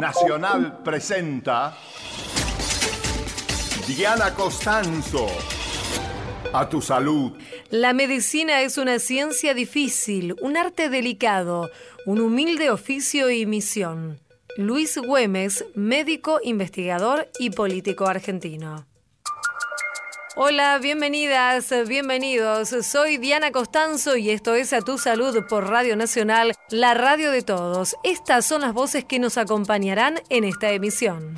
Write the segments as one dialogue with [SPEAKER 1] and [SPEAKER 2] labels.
[SPEAKER 1] Nacional presenta Diana Costanzo. A tu salud.
[SPEAKER 2] La medicina es una ciencia difícil, un arte delicado, un humilde oficio y misión. Luis Güemes, médico, investigador y político argentino. Hola, bienvenidas, bienvenidos. Soy Diana Costanzo y esto es A Tu Salud por Radio Nacional, la radio de todos. Estas son las voces que nos acompañarán en esta emisión.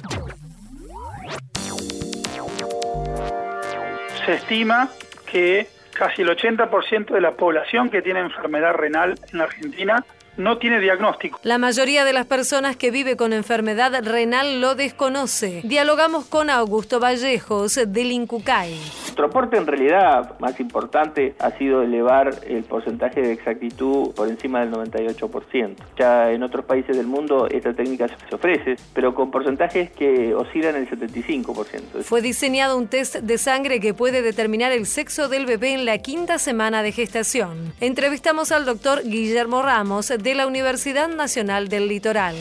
[SPEAKER 3] Se estima que casi el 80% de la población que tiene enfermedad renal en la Argentina no tiene diagnóstico.
[SPEAKER 2] La mayoría de las personas que vive con enfermedad renal lo desconoce. Dialogamos con Augusto Vallejos del Incucay.
[SPEAKER 4] Nuestro aporte en realidad más importante ha sido elevar el porcentaje de exactitud por encima del 98%. Ya en otros países del mundo esta técnica se ofrece, pero con porcentajes que oscilan el 75%.
[SPEAKER 2] Fue diseñado un test de sangre que puede determinar el sexo del bebé en la quinta semana de gestación. Entrevistamos al doctor Guillermo Ramos de la Universidad Nacional del Litoral.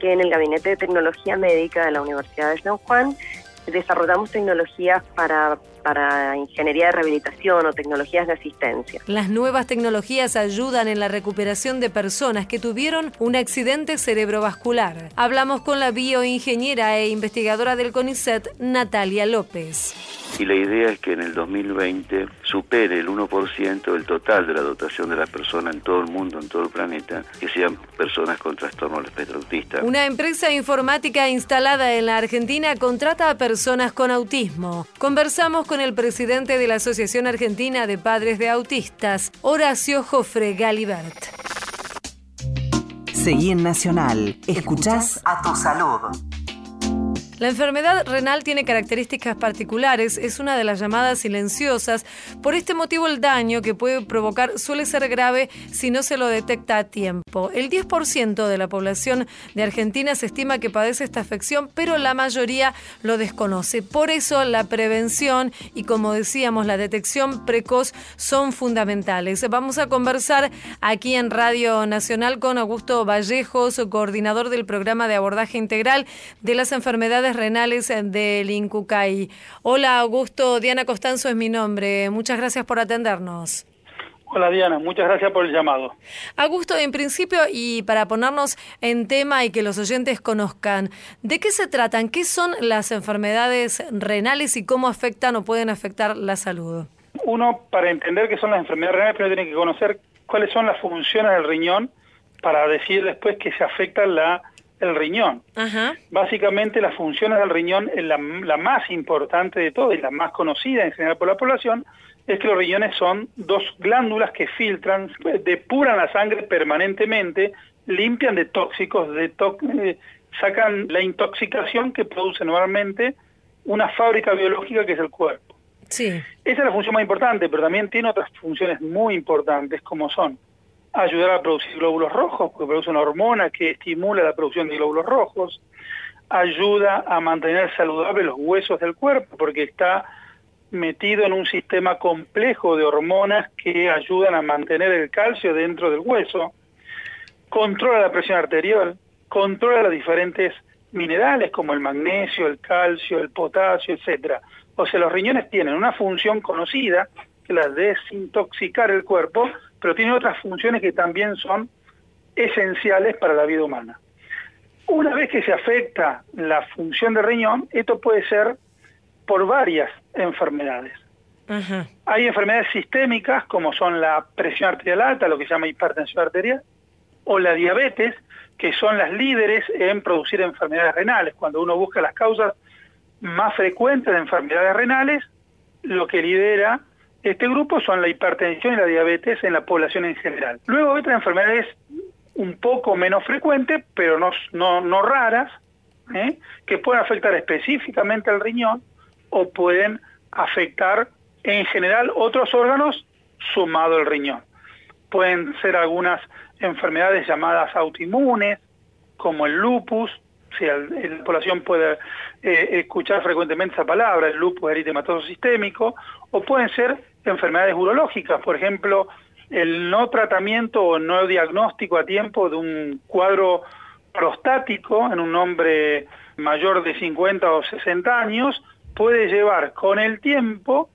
[SPEAKER 5] Que en el Gabinete de Tecnología Médica de la Universidad de San Juan desarrollamos tecnologías para, para ingeniería de rehabilitación o tecnologías de asistencia.
[SPEAKER 2] Las nuevas tecnologías ayudan en la recuperación de personas que tuvieron un accidente cerebrovascular. Hablamos con la bioingeniera e investigadora del CONICET, Natalia López
[SPEAKER 6] y la idea es que en el 2020 supere el 1% del total de la dotación de las personas en todo el mundo, en todo el planeta, que sean personas con trastorno del espectro autista.
[SPEAKER 2] Una empresa informática instalada en la Argentina contrata a personas con autismo. Conversamos con el presidente de la Asociación Argentina de Padres de Autistas, Horacio Jofre Galibert.
[SPEAKER 7] Seguí en Nacional. Escuchás a tu salud.
[SPEAKER 2] La enfermedad renal tiene características particulares, es una de las llamadas silenciosas. Por este motivo el daño que puede provocar suele ser grave si no se lo detecta a tiempo. El 10% de la población de Argentina se estima que padece esta afección, pero la mayoría lo desconoce. Por eso la prevención y como decíamos la detección precoz son fundamentales. Vamos a conversar aquí en Radio Nacional con Augusto Vallejos, coordinador del programa de abordaje integral de las enfermedades renales del Incucay. Hola Augusto, Diana Costanzo es mi nombre. Muchas gracias por atendernos.
[SPEAKER 3] Hola Diana, muchas gracias por el llamado.
[SPEAKER 2] Augusto, en principio, y para ponernos en tema y que los oyentes conozcan, ¿de qué se tratan? ¿Qué son las enfermedades renales y cómo afectan o pueden afectar la salud?
[SPEAKER 3] Uno, para entender qué son las enfermedades renales, primero tiene que conocer cuáles son las funciones del riñón para decir después que se afecta la el riñón. Básicamente las funciones del riñón, la, la más importante de todas y la más conocida en general por la población, es que los riñones son dos glándulas que filtran, depuran la sangre permanentemente, limpian de tóxicos, de eh, sacan la intoxicación que produce normalmente una fábrica biológica que es el cuerpo.
[SPEAKER 2] Sí.
[SPEAKER 3] Esa es la función más importante, pero también tiene otras funciones muy importantes como son ayudar a producir glóbulos rojos, porque produce una hormona que estimula la producción de glóbulos rojos, ayuda a mantener saludables los huesos del cuerpo, porque está metido en un sistema complejo de hormonas que ayudan a mantener el calcio dentro del hueso, controla la presión arterial, controla los diferentes minerales como el magnesio, el calcio, el potasio, etcétera. O sea, los riñones tienen una función conocida, que es la de desintoxicar el cuerpo, pero tiene otras funciones que también son esenciales para la vida humana. Una vez que se afecta la función del riñón, esto puede ser por varias enfermedades. Hay enfermedades sistémicas como son la presión arterial alta, lo que se llama hipertensión arterial, o la diabetes, que son las líderes en producir enfermedades renales. Cuando uno busca las causas más frecuentes de enfermedades renales, lo que lidera este grupo son la hipertensión y la diabetes en la población en general. Luego hay otras enfermedades un poco menos frecuentes, pero no, no, raras, ¿eh? que pueden afectar específicamente al riñón o pueden afectar en general otros órganos sumado al riñón. Pueden ser algunas enfermedades llamadas autoinmunes, como el lupus, si la población puede eh, escuchar frecuentemente esa palabra, el lupus eritematoso sistémico, o pueden ser enfermedades urológicas, por ejemplo, el no tratamiento o no diagnóstico a tiempo de un cuadro prostático en un hombre mayor de 50 o 60 años puede llevar con el tiempo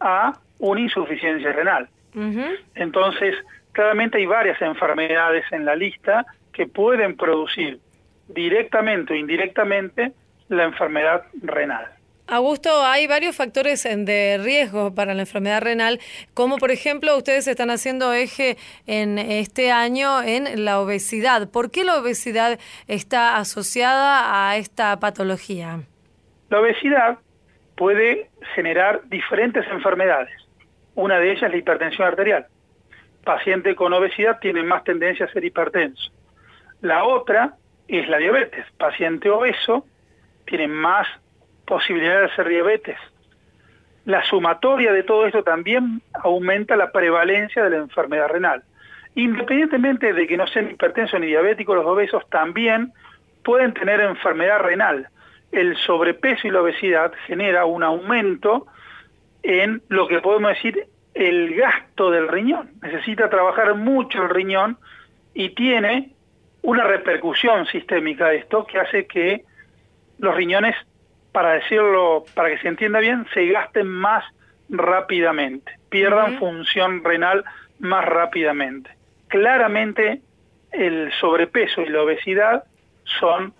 [SPEAKER 3] a una insuficiencia renal. Entonces, claramente hay varias enfermedades en la lista que pueden producir directamente o indirectamente la enfermedad renal.
[SPEAKER 2] Augusto, hay varios factores de riesgo para la enfermedad renal, como por ejemplo ustedes están haciendo eje en este año en la obesidad. ¿Por qué la obesidad está asociada a esta patología?
[SPEAKER 3] La obesidad puede generar diferentes enfermedades. Una de ellas es la hipertensión arterial. Paciente con obesidad tiene más tendencia a ser hipertenso. La otra es la diabetes. Paciente obeso tiene más posibilidad de hacer diabetes. La sumatoria de todo esto también aumenta la prevalencia de la enfermedad renal. Independientemente de que no sean hipertensos ni diabéticos, los obesos también pueden tener enfermedad renal. El sobrepeso y la obesidad genera un aumento en lo que podemos decir el gasto del riñón. Necesita trabajar mucho el riñón y tiene una repercusión sistémica esto que hace que los riñones para decirlo, para que se entienda bien, se gasten más rápidamente, pierdan función renal más rápidamente. Claramente el sobrepeso y la obesidad son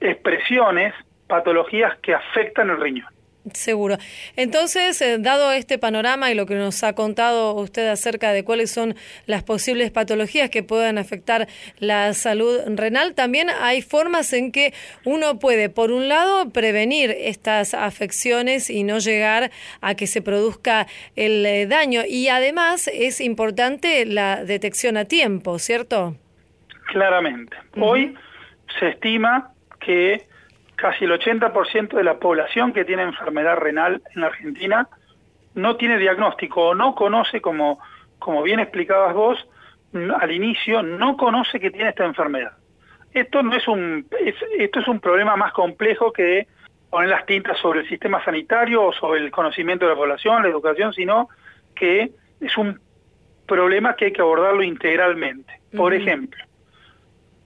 [SPEAKER 3] expresiones, patologías que afectan el riñón.
[SPEAKER 2] Seguro. Entonces, eh, dado este panorama y lo que nos ha contado usted acerca de cuáles son las posibles patologías que puedan afectar la salud renal, también hay formas en que uno puede, por un lado, prevenir estas afecciones y no llegar a que se produzca el eh, daño. Y además es importante la detección a tiempo, ¿cierto?
[SPEAKER 3] Claramente. Hoy se estima que casi el 80% de la población que tiene enfermedad renal en la Argentina no tiene diagnóstico o no conoce, como, como bien explicabas vos al inicio, no conoce que tiene esta enfermedad. Esto no es un, esto es un problema más complejo que poner las tintas sobre el sistema sanitario o sobre el conocimiento de la población, la educación, sino que es un problema que hay que abordarlo integralmente. Por ejemplo,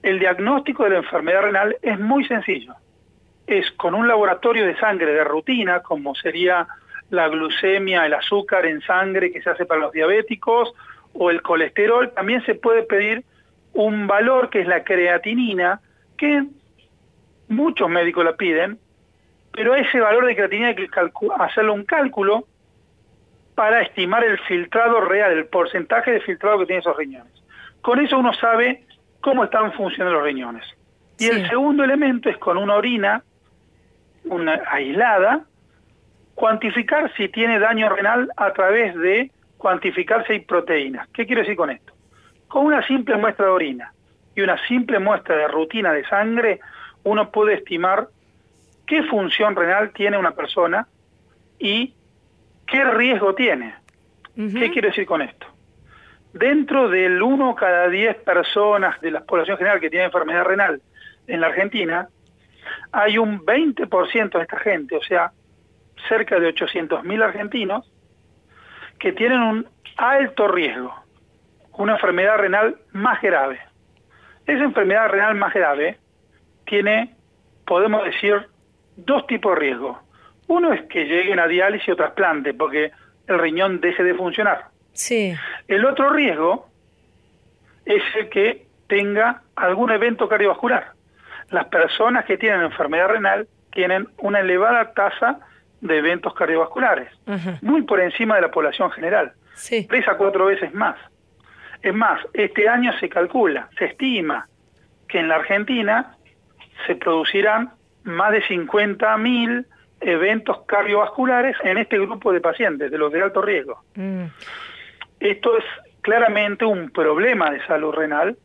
[SPEAKER 3] el diagnóstico de la enfermedad renal es muy sencillo es con un laboratorio de sangre de rutina, como sería la glucemia, el azúcar en sangre que se hace para los diabéticos, o el colesterol, también se puede pedir un valor que es la creatinina, que muchos médicos la piden, pero ese valor de creatinina hay que hacerle un cálculo para estimar el filtrado real, el porcentaje de filtrado que tienen esos riñones. Con eso uno sabe cómo están funcionando los riñones. Y el segundo elemento es con una orina una aislada, cuantificar si tiene daño renal a través de cuantificar si hay proteínas. ¿Qué quiero decir con esto? Con una simple muestra de orina y una simple muestra de rutina de sangre, uno puede estimar qué función renal tiene una persona y qué riesgo tiene. ¿Qué quiero decir con esto? Dentro del 1 cada 10 personas de la población general que tiene enfermedad renal en la Argentina, hay un 20% de esta gente, o sea, cerca de 800.000 argentinos, que tienen un alto riesgo, una enfermedad renal más grave. Esa enfermedad renal más grave tiene, podemos decir, dos tipos de riesgo. Uno es que lleguen a diálisis o trasplante, porque el riñón deje de funcionar.
[SPEAKER 2] Sí.
[SPEAKER 3] El otro riesgo es el que tenga algún evento cardiovascular las personas que tienen enfermedad renal tienen una elevada tasa de eventos cardiovasculares, muy por encima de la población general, tres a cuatro veces más. Es más, este año se calcula, se estima que en la Argentina se producirán más de 50.000 eventos cardiovasculares en este grupo de pacientes, de los de alto riesgo. Mm. Esto es claramente un problema de salud renal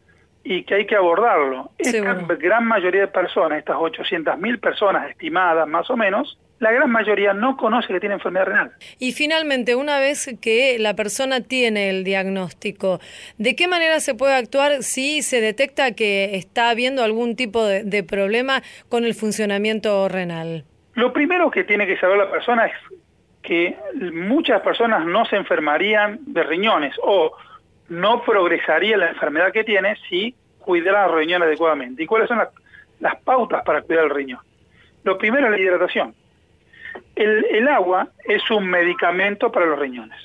[SPEAKER 3] y que hay que abordarlo. Esta gran mayoría de personas, estas 800.000 personas estimadas más o menos, la gran mayoría no conoce que tiene enfermedad renal.
[SPEAKER 2] Y finalmente, una vez que la persona tiene el diagnóstico, ¿de qué manera se puede actuar si se detecta que está habiendo algún tipo de, de problema con el funcionamiento renal?
[SPEAKER 3] Lo primero que tiene que saber la persona es que muchas personas no se enfermarían de riñones o no progresaría la enfermedad que tiene si cuidar al riñón adecuadamente. ¿Y cuáles son las, las pautas para cuidar el riñón? Lo primero es la hidratación. El, el agua es un medicamento para los riñones.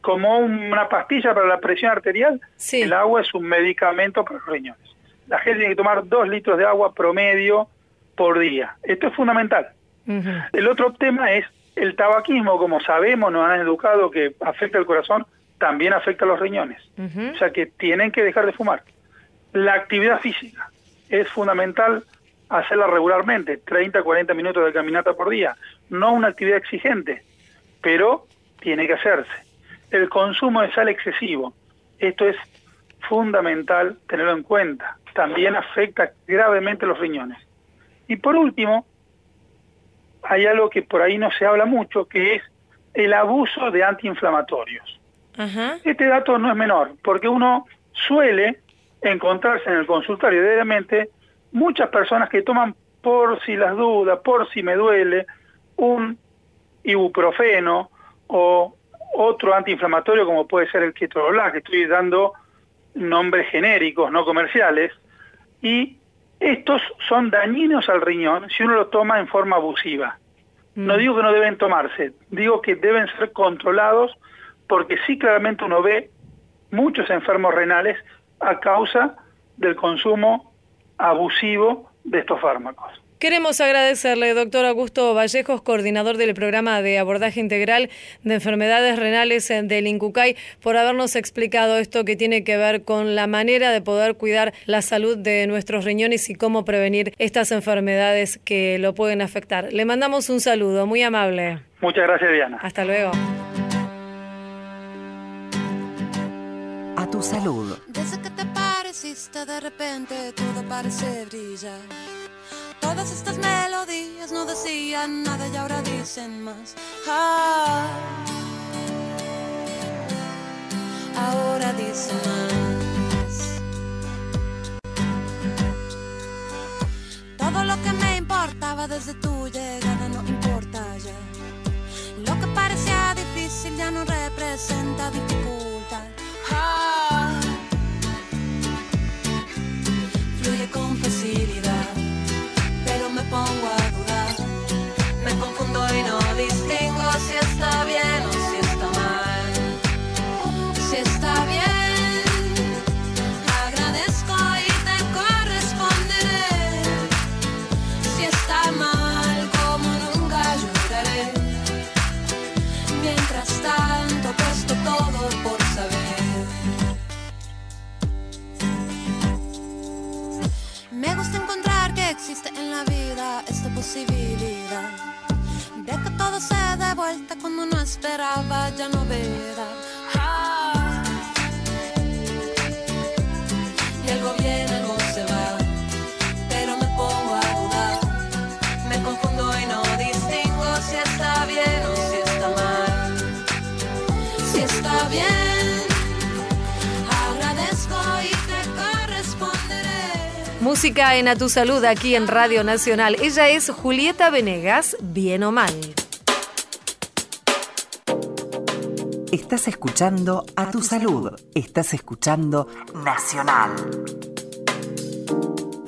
[SPEAKER 3] Como una pastilla para la presión arterial,
[SPEAKER 2] Sí.
[SPEAKER 3] el agua es un medicamento para los riñones. La gente tiene que tomar dos litros de agua promedio por día. Esto es fundamental. El otro tema es el tabaquismo, como sabemos, nos han educado que afecta el corazón, también afecta a los riñones. O sea que tienen que dejar de fumar. La actividad física es fundamental hacerla regularmente, 30, 40 minutos de caminata por día. No una actividad exigente, pero tiene que hacerse. El consumo de sal excesivo, esto es fundamental tenerlo en cuenta. También afecta gravemente los riñones. Y por último, hay algo que por ahí no se habla mucho, que es el abuso de antiinflamatorios.
[SPEAKER 2] Ajá.
[SPEAKER 3] Este dato no es menor, porque uno suele encontrarse en el consultorio diariamente muchas personas que toman por si las dudas, por si me duele, un ibuprofeno o otro antiinflamatorio como puede ser el ketorolac, que estoy dando nombres genéricos, no comerciales, y estos son dañinos al riñón si uno lo toma en forma abusiva. No digo que no deben tomarse, digo que deben ser controlados porque sí claramente uno ve muchos enfermos renales a causa del consumo abusivo de estos fármacos.
[SPEAKER 2] Queremos agradecerle, doctor Augusto Vallejos, coordinador del programa de abordaje integral de enfermedades renales del INCUCAI, por habernos explicado esto que tiene que ver con la manera de poder cuidar la salud de nuestros riñones y cómo prevenir estas enfermedades que lo pueden afectar. Le mandamos un saludo, muy amable.
[SPEAKER 3] Muchas gracias, Diana.
[SPEAKER 2] Hasta luego.
[SPEAKER 7] Tu salud.
[SPEAKER 8] Desde que te pareciste de repente todo parece brillar. Todas estas melodías no decían nada y ahora dicen más. Ah, ahora dicen más. Todo lo que me importaba desde tu llegada no importa ya. Lo que parecía difícil ya no representa dificultad. Fluye con facilidad, pero me pongo a dudar. Me confundo y no distingo si está bien o en la vida esta posibilidad de que todo se dé vuelta cuando no esperaba ya no verá.
[SPEAKER 2] Música en A Tu Salud aquí en Radio Nacional. Ella es Julieta Venegas, bien o mal.
[SPEAKER 7] Estás escuchando A tu salud. Estás escuchando Nacional.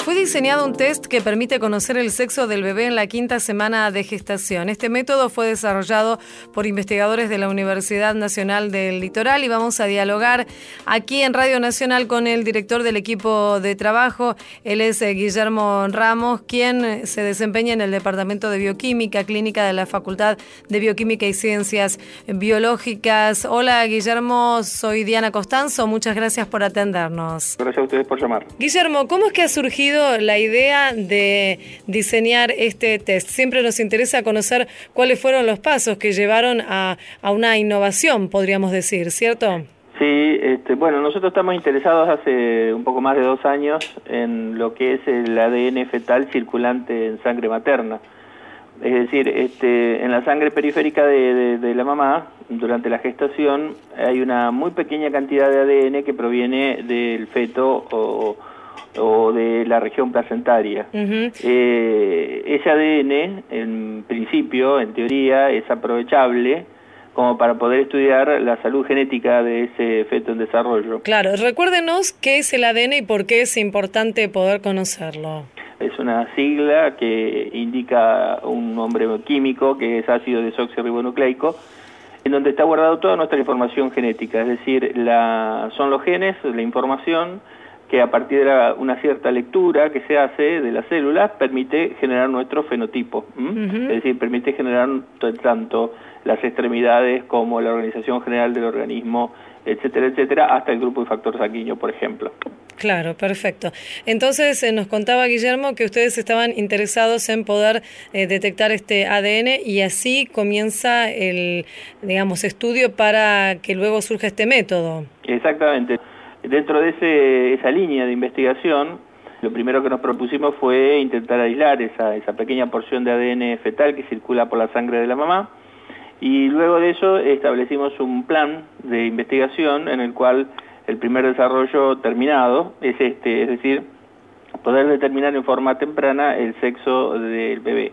[SPEAKER 2] Fue diseñado un test que permite conocer el sexo del bebé en la quinta semana de gestación. Este método fue desarrollado por investigadores de la Universidad Nacional del Litoral y vamos a dialogar aquí en Radio Nacional con el director del equipo de trabajo. Él es eh, Guillermo Ramos, quien se desempeña en el Departamento de Bioquímica Clínica de la Facultad de Bioquímica y Ciencias Biológicas. Hola Guillermo, soy Diana Costanzo. Muchas gracias por atendernos.
[SPEAKER 4] Gracias a ustedes por llamar.
[SPEAKER 2] Guillermo, ¿cómo es que ha surgido la idea de diseñar este test? Siempre nos interesa conocer cuáles fueron los pasos que llevaron a, a una innovación, podríamos decir, ¿cierto?
[SPEAKER 4] Sí, este, bueno, nosotros estamos interesados hace un poco más de dos años en lo que es el ADN fetal circulante en sangre materna. Es decir, este, en la sangre periférica de, de- de la mamá, durante la gestación, hay una muy pequeña cantidad de ADN que proviene del feto o, o de la región placentaria. Eh, ese ADN, en principio, en teoría, es aprovechable como para poder estudiar la salud genética de ese feto en desarrollo.
[SPEAKER 2] Claro, recuérdenos qué es el ADN y por qué es importante poder conocerlo.
[SPEAKER 4] Es una sigla que indica un nombre químico que es ácido desoxirribonucleico, en donde está guardado toda nuestra información genética, es decir, la, son los genes, la información que a partir de la- una cierta lectura que se hace de las células permite generar nuestro fenotipo, es decir, permite generar tanto las extremidades como la organización general del organismo, etcétera, etcétera, hasta el grupo de factor sanguíneo, por ejemplo.
[SPEAKER 2] Claro, perfecto. Entonces eh, nos contaba Guillermo que ustedes estaban interesados en poder eh, detectar este ADN y así comienza el, digamos, estudio para que luego surja este método.
[SPEAKER 4] Exactamente. Dentro de ese, esa línea de investigación, lo primero que nos propusimos fue intentar aislar esa, esa pequeña porción de ADN fetal que circula por la sangre de la mamá y luego de eso establecimos un plan de investigación en el cual el primer desarrollo terminado es este, es decir, poder determinar en forma temprana el sexo del bebé.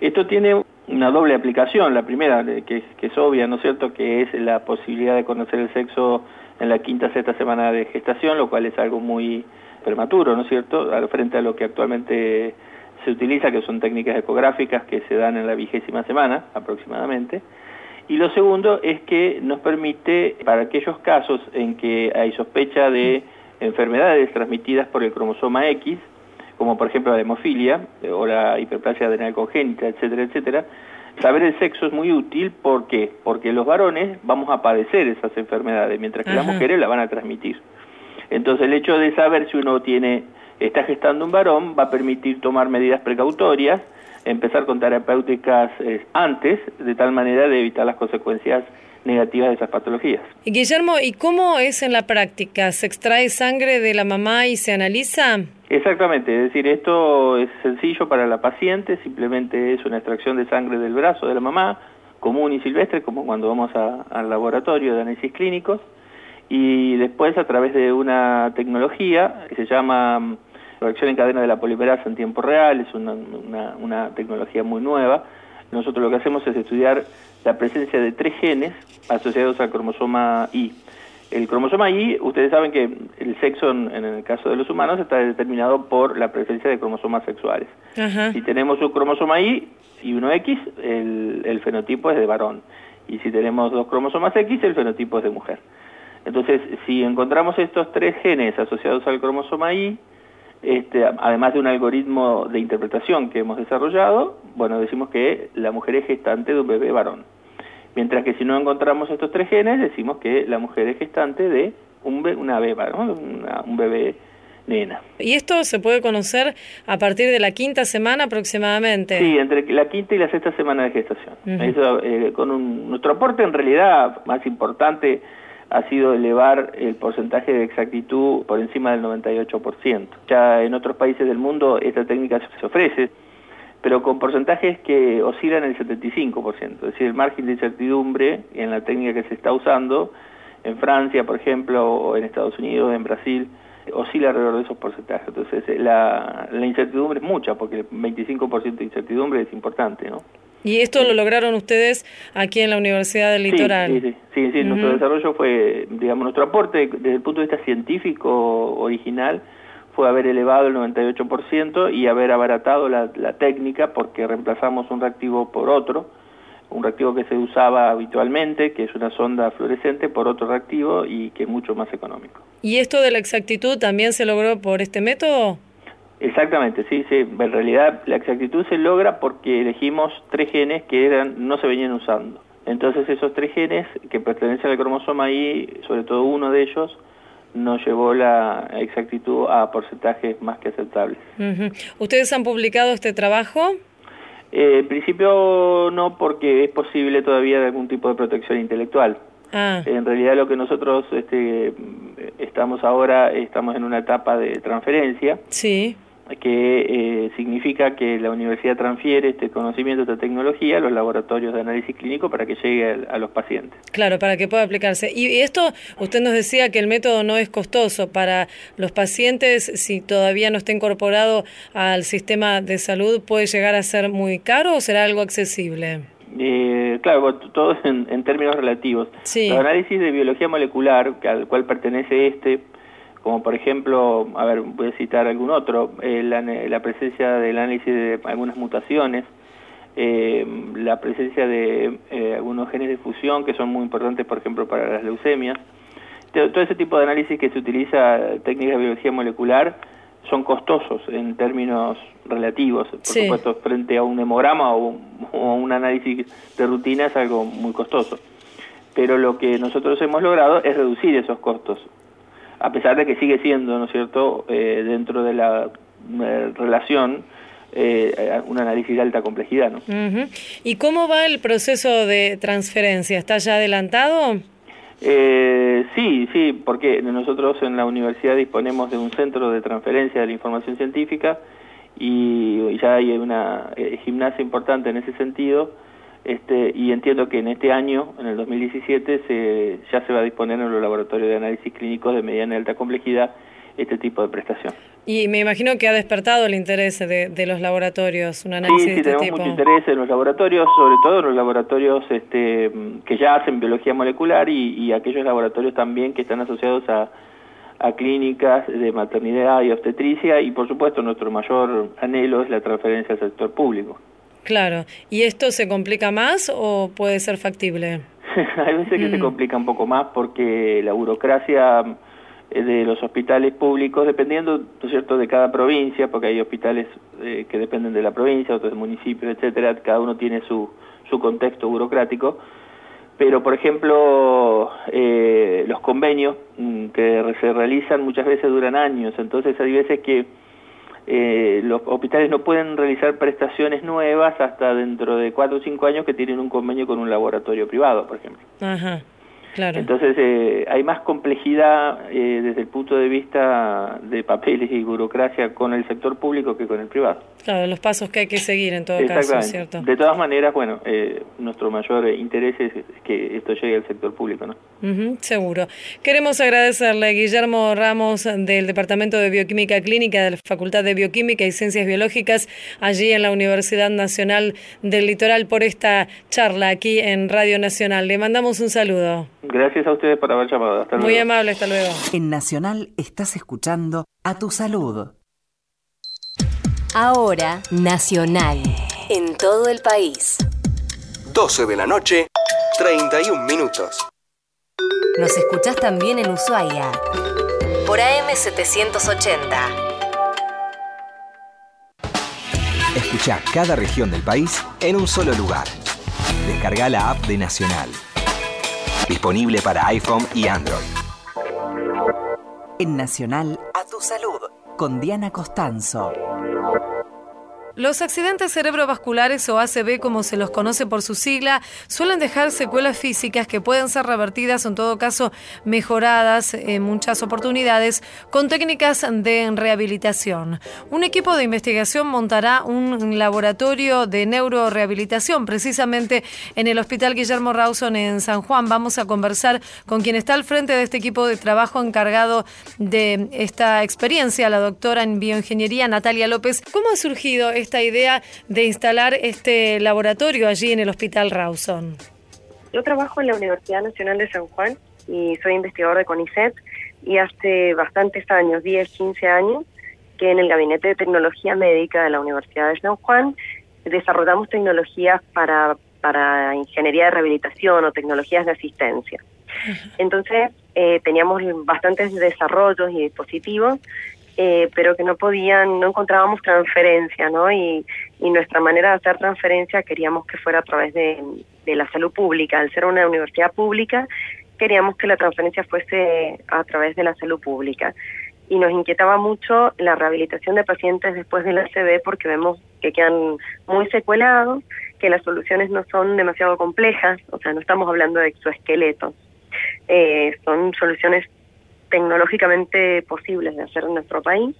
[SPEAKER 4] Esto tiene una doble aplicación, la primera, que, que es obvia, ¿no es cierto?, que es la posibilidad de conocer el sexo en la quinta, sexta semana de gestación, lo cual es algo muy prematuro, ¿no es cierto?, frente a lo que actualmente se utiliza, que son técnicas ecográficas que se dan en la vigésima semana aproximadamente. Y lo segundo es que nos permite, para aquellos casos en que hay sospecha de enfermedades transmitidas por el cromosoma X, como por ejemplo la hemofilia o la hiperplasia adrenal congénita, etcétera, etcétera, saber el sexo es muy útil ¿por qué? porque los varones vamos a padecer esas enfermedades, mientras que las
[SPEAKER 2] Ajá.
[SPEAKER 4] mujeres la van a transmitir. Entonces el hecho de saber si uno tiene está gestando un varón va a permitir tomar medidas precautorias, empezar con terapéuticas eh, antes, de tal manera de evitar las consecuencias negativas de esas patologías.
[SPEAKER 2] Guillermo, ¿y cómo es en la práctica? ¿Se extrae sangre de la mamá y se analiza?
[SPEAKER 4] Exactamente, es decir, esto es sencillo para la paciente, simplemente es una extracción de sangre del brazo de la mamá, común y silvestre, como cuando vamos a- al laboratorio de análisis clínicos, y después a través de una tecnología que se llama mm, reacción en cadena de la polimerasa en tiempo real, es una, una- una tecnología muy nueva, nosotros lo que hacemos es estudiar la presencia de tres genes asociados al cromosoma Y. El cromosoma Y, ustedes saben que el sexo en, en el caso de los humanos está determinado por la presencia de cromosomas sexuales. Si tenemos un cromosoma Y y uno X, el, el fenotipo es de varón. Y si tenemos dos cromosomas X, el fenotipo es de mujer. Entonces, si encontramos estos tres genes asociados al cromosoma Y, este, además de un algoritmo de interpretación que hemos desarrollado, bueno, decimos que la mujer es gestante de un bebé varón. Mientras que si no encontramos estos tres genes, decimos que la mujer es gestante de un be- una beba, ¿no? Una- un bebé nena.
[SPEAKER 2] ¿Y esto se puede conocer a partir de la quinta semana aproximadamente?
[SPEAKER 4] Sí, entre la quinta y la sexta semana de gestación. Eso, eh, con un- nuestro aporte en realidad más importante ha sido elevar el porcentaje de exactitud por encima del 98%. Ya en otros países del mundo esta técnica se ofrece, pero con porcentajes que oscilan el 75%. Es decir, el margen de incertidumbre en la técnica que se está usando en Francia, por ejemplo, o en Estados Unidos, en Brasil, oscila alrededor de esos porcentajes. Entonces, la, la incertidumbre es mucha, porque el 25% de incertidumbre es importante, ¿no?
[SPEAKER 2] ¿Y esto lo lograron ustedes aquí en la Universidad del Litoral?
[SPEAKER 4] Sí, sí, sí, sí, nuestro desarrollo fue, digamos, nuestro aporte desde el punto de vista científico original fue haber elevado el 98% y haber abaratado la, la técnica porque reemplazamos un reactivo por otro, un reactivo que se usaba habitualmente, que es una sonda fluorescente, por otro reactivo y que es mucho más económico.
[SPEAKER 2] ¿Y esto de la exactitud también se logró por este método?
[SPEAKER 4] Exactamente, sí, sí. En realidad la exactitud se logra porque elegimos tres genes que eran no se venían usando. Entonces esos tres genes que pertenecen al cromosoma Y, sobre todo uno de ellos, nos llevó la exactitud a porcentajes más que aceptables.
[SPEAKER 2] ¿Ustedes han publicado este trabajo?
[SPEAKER 4] Eh, en principio no porque es posible todavía de algún tipo de protección intelectual.
[SPEAKER 2] Ah,
[SPEAKER 4] En realidad lo que nosotros este, estamos ahora, estamos en una etapa de transferencia.
[SPEAKER 2] sí.
[SPEAKER 4] Que eh, significa que la universidad transfiere este conocimiento, esta tecnología a los laboratorios de análisis clínico para que llegue a, a los pacientes.
[SPEAKER 2] Claro, para que pueda aplicarse. Y esto, usted nos decía que el método no es costoso para los pacientes, si todavía no está incorporado al sistema de salud, ¿puede llegar a ser muy caro o será algo accesible?
[SPEAKER 4] Eh, claro, todo en, en términos relativos.
[SPEAKER 2] Sí.
[SPEAKER 4] Los análisis de biología molecular, que al cual pertenece este, como por ejemplo, a ver, voy a citar algún otro, eh, la, la presencia del análisis de algunas mutaciones, eh, la presencia de eh, algunos genes de fusión que son muy importantes, por ejemplo, para las leucemias. Todo ese tipo de análisis que se utiliza, técnicas de biología molecular, son costosos en términos relativos. Por
[SPEAKER 2] Sí.
[SPEAKER 4] supuesto, frente a un hemograma o, o un análisis de rutina es algo muy costoso. Pero lo que nosotros hemos logrado es reducir esos costos, a pesar de que sigue siendo, ¿no es cierto?, eh, dentro de la eh, relación eh, un análisis de alta complejidad, ¿no?
[SPEAKER 2] ¿Y cómo va el proceso de transferencia? ¿Está ya adelantado?
[SPEAKER 4] Eh, sí, sí, porque nosotros en la universidad disponemos de un centro de transferencia de la información científica y ya hay una eh, gimnasia importante en ese sentido. Este, y entiendo que en este año, en el 2017, se, ya se va a disponer en los laboratorios de análisis clínicos de mediana y alta complejidad este tipo de prestación.
[SPEAKER 2] Y me imagino que ha despertado el interés de, de los laboratorios, un análisis
[SPEAKER 4] Sí,
[SPEAKER 2] de
[SPEAKER 4] sí,
[SPEAKER 2] este
[SPEAKER 4] tenemos
[SPEAKER 2] tipo.
[SPEAKER 4] mucho interés en los laboratorios, sobre todo en los laboratorios este, que ya hacen biología molecular y, y aquellos laboratorios también que están asociados a, a clínicas de maternidad y obstetricia y por supuesto nuestro mayor anhelo es la transferencia al sector público.
[SPEAKER 2] Claro. ¿Y esto se complica más o puede ser factible?
[SPEAKER 4] Hay veces que se complica un poco más porque la burocracia eh, de los hospitales públicos, dependiendo, ¿no es cierto?, de cada provincia, porque hay hospitales eh, que dependen de la provincia, otros del municipio, etcétera, cada uno tiene su, su contexto burocrático. Pero, por ejemplo, eh, los convenios mm, que se realizan muchas veces duran años, entonces hay veces que eh, los hospitales no pueden realizar prestaciones nuevas hasta dentro de cuatro o cinco años que tienen un convenio con un laboratorio privado, por ejemplo.
[SPEAKER 2] Ajá, claro.
[SPEAKER 4] Entonces eh, hay más complejidad eh, desde el punto de vista de papeles y burocracia con el sector público que con el privado.
[SPEAKER 2] Claro, los pasos que hay que seguir en todo caso. ¿cierto?
[SPEAKER 4] De todas maneras, bueno, eh, nuestro mayor interés es que esto llegue al sector público, ¿no?
[SPEAKER 2] Seguro. Queremos agradecerle a Guillermo Ramos del Departamento de Bioquímica Clínica de la Facultad de Bioquímica y Ciencias Biológicas allí en la Universidad Nacional del Litoral por esta charla aquí en Radio Nacional. Le mandamos un saludo.
[SPEAKER 4] Gracias a ustedes por haber llamado. Hasta
[SPEAKER 2] Muy
[SPEAKER 4] luego.
[SPEAKER 2] amable, hasta luego.
[SPEAKER 7] En Nacional estás escuchando A Tu Salud.
[SPEAKER 9] Ahora, Nacional. En todo el país.
[SPEAKER 10] 12 de la noche, 31 minutos.
[SPEAKER 9] Nos escuchás también en Ushuaia. Por AM780.
[SPEAKER 11] Escucha cada región del país en un solo lugar. Descarga la app de Nacional. Disponible para iPhone y Android.
[SPEAKER 7] En Nacional A Tu Salud. Con Diana Costanzo.
[SPEAKER 2] Los accidentes cerebrovasculares o ACV, como se los conoce por su sigla, suelen dejar secuelas físicas que pueden ser revertidas, en todo caso mejoradas en muchas oportunidades, con técnicas de rehabilitación. Un equipo de investigación montará un laboratorio de neurorehabilitación, precisamente en el Hospital Guillermo Rawson en San Juan. Vamos a conversar con quien está al frente de este equipo de trabajo encargado de esta experiencia, la doctora en bioingeniería Natalia López. ¿Cómo ha surgido esta idea de instalar este laboratorio allí en el Hospital Rawson?
[SPEAKER 5] Yo trabajo en la Universidad Nacional de San Juan y soy investigador de CONICET y hace bastantes años, 10, 15 años, que en el Gabinete de Tecnología Médica de la Universidad de San Juan desarrollamos tecnologías para, para ingeniería de rehabilitación o tecnologías de asistencia. Entonces eh, teníamos bastantes desarrollos y dispositivos eh, pero que no podían, no encontrábamos transferencia, ¿no? Y, y nuestra manera de hacer transferencia queríamos que fuera a través de, la salud pública. Al ser una universidad pública, queríamos que la transferencia fuese a través de la salud pública. Y nos inquietaba mucho la rehabilitación de pacientes después del ACV porque vemos que quedan muy secuelados, que las soluciones no son demasiado complejas, o sea, no estamos hablando de exoesqueletos. Eh, son soluciones tecnológicamente posibles de hacer en nuestro país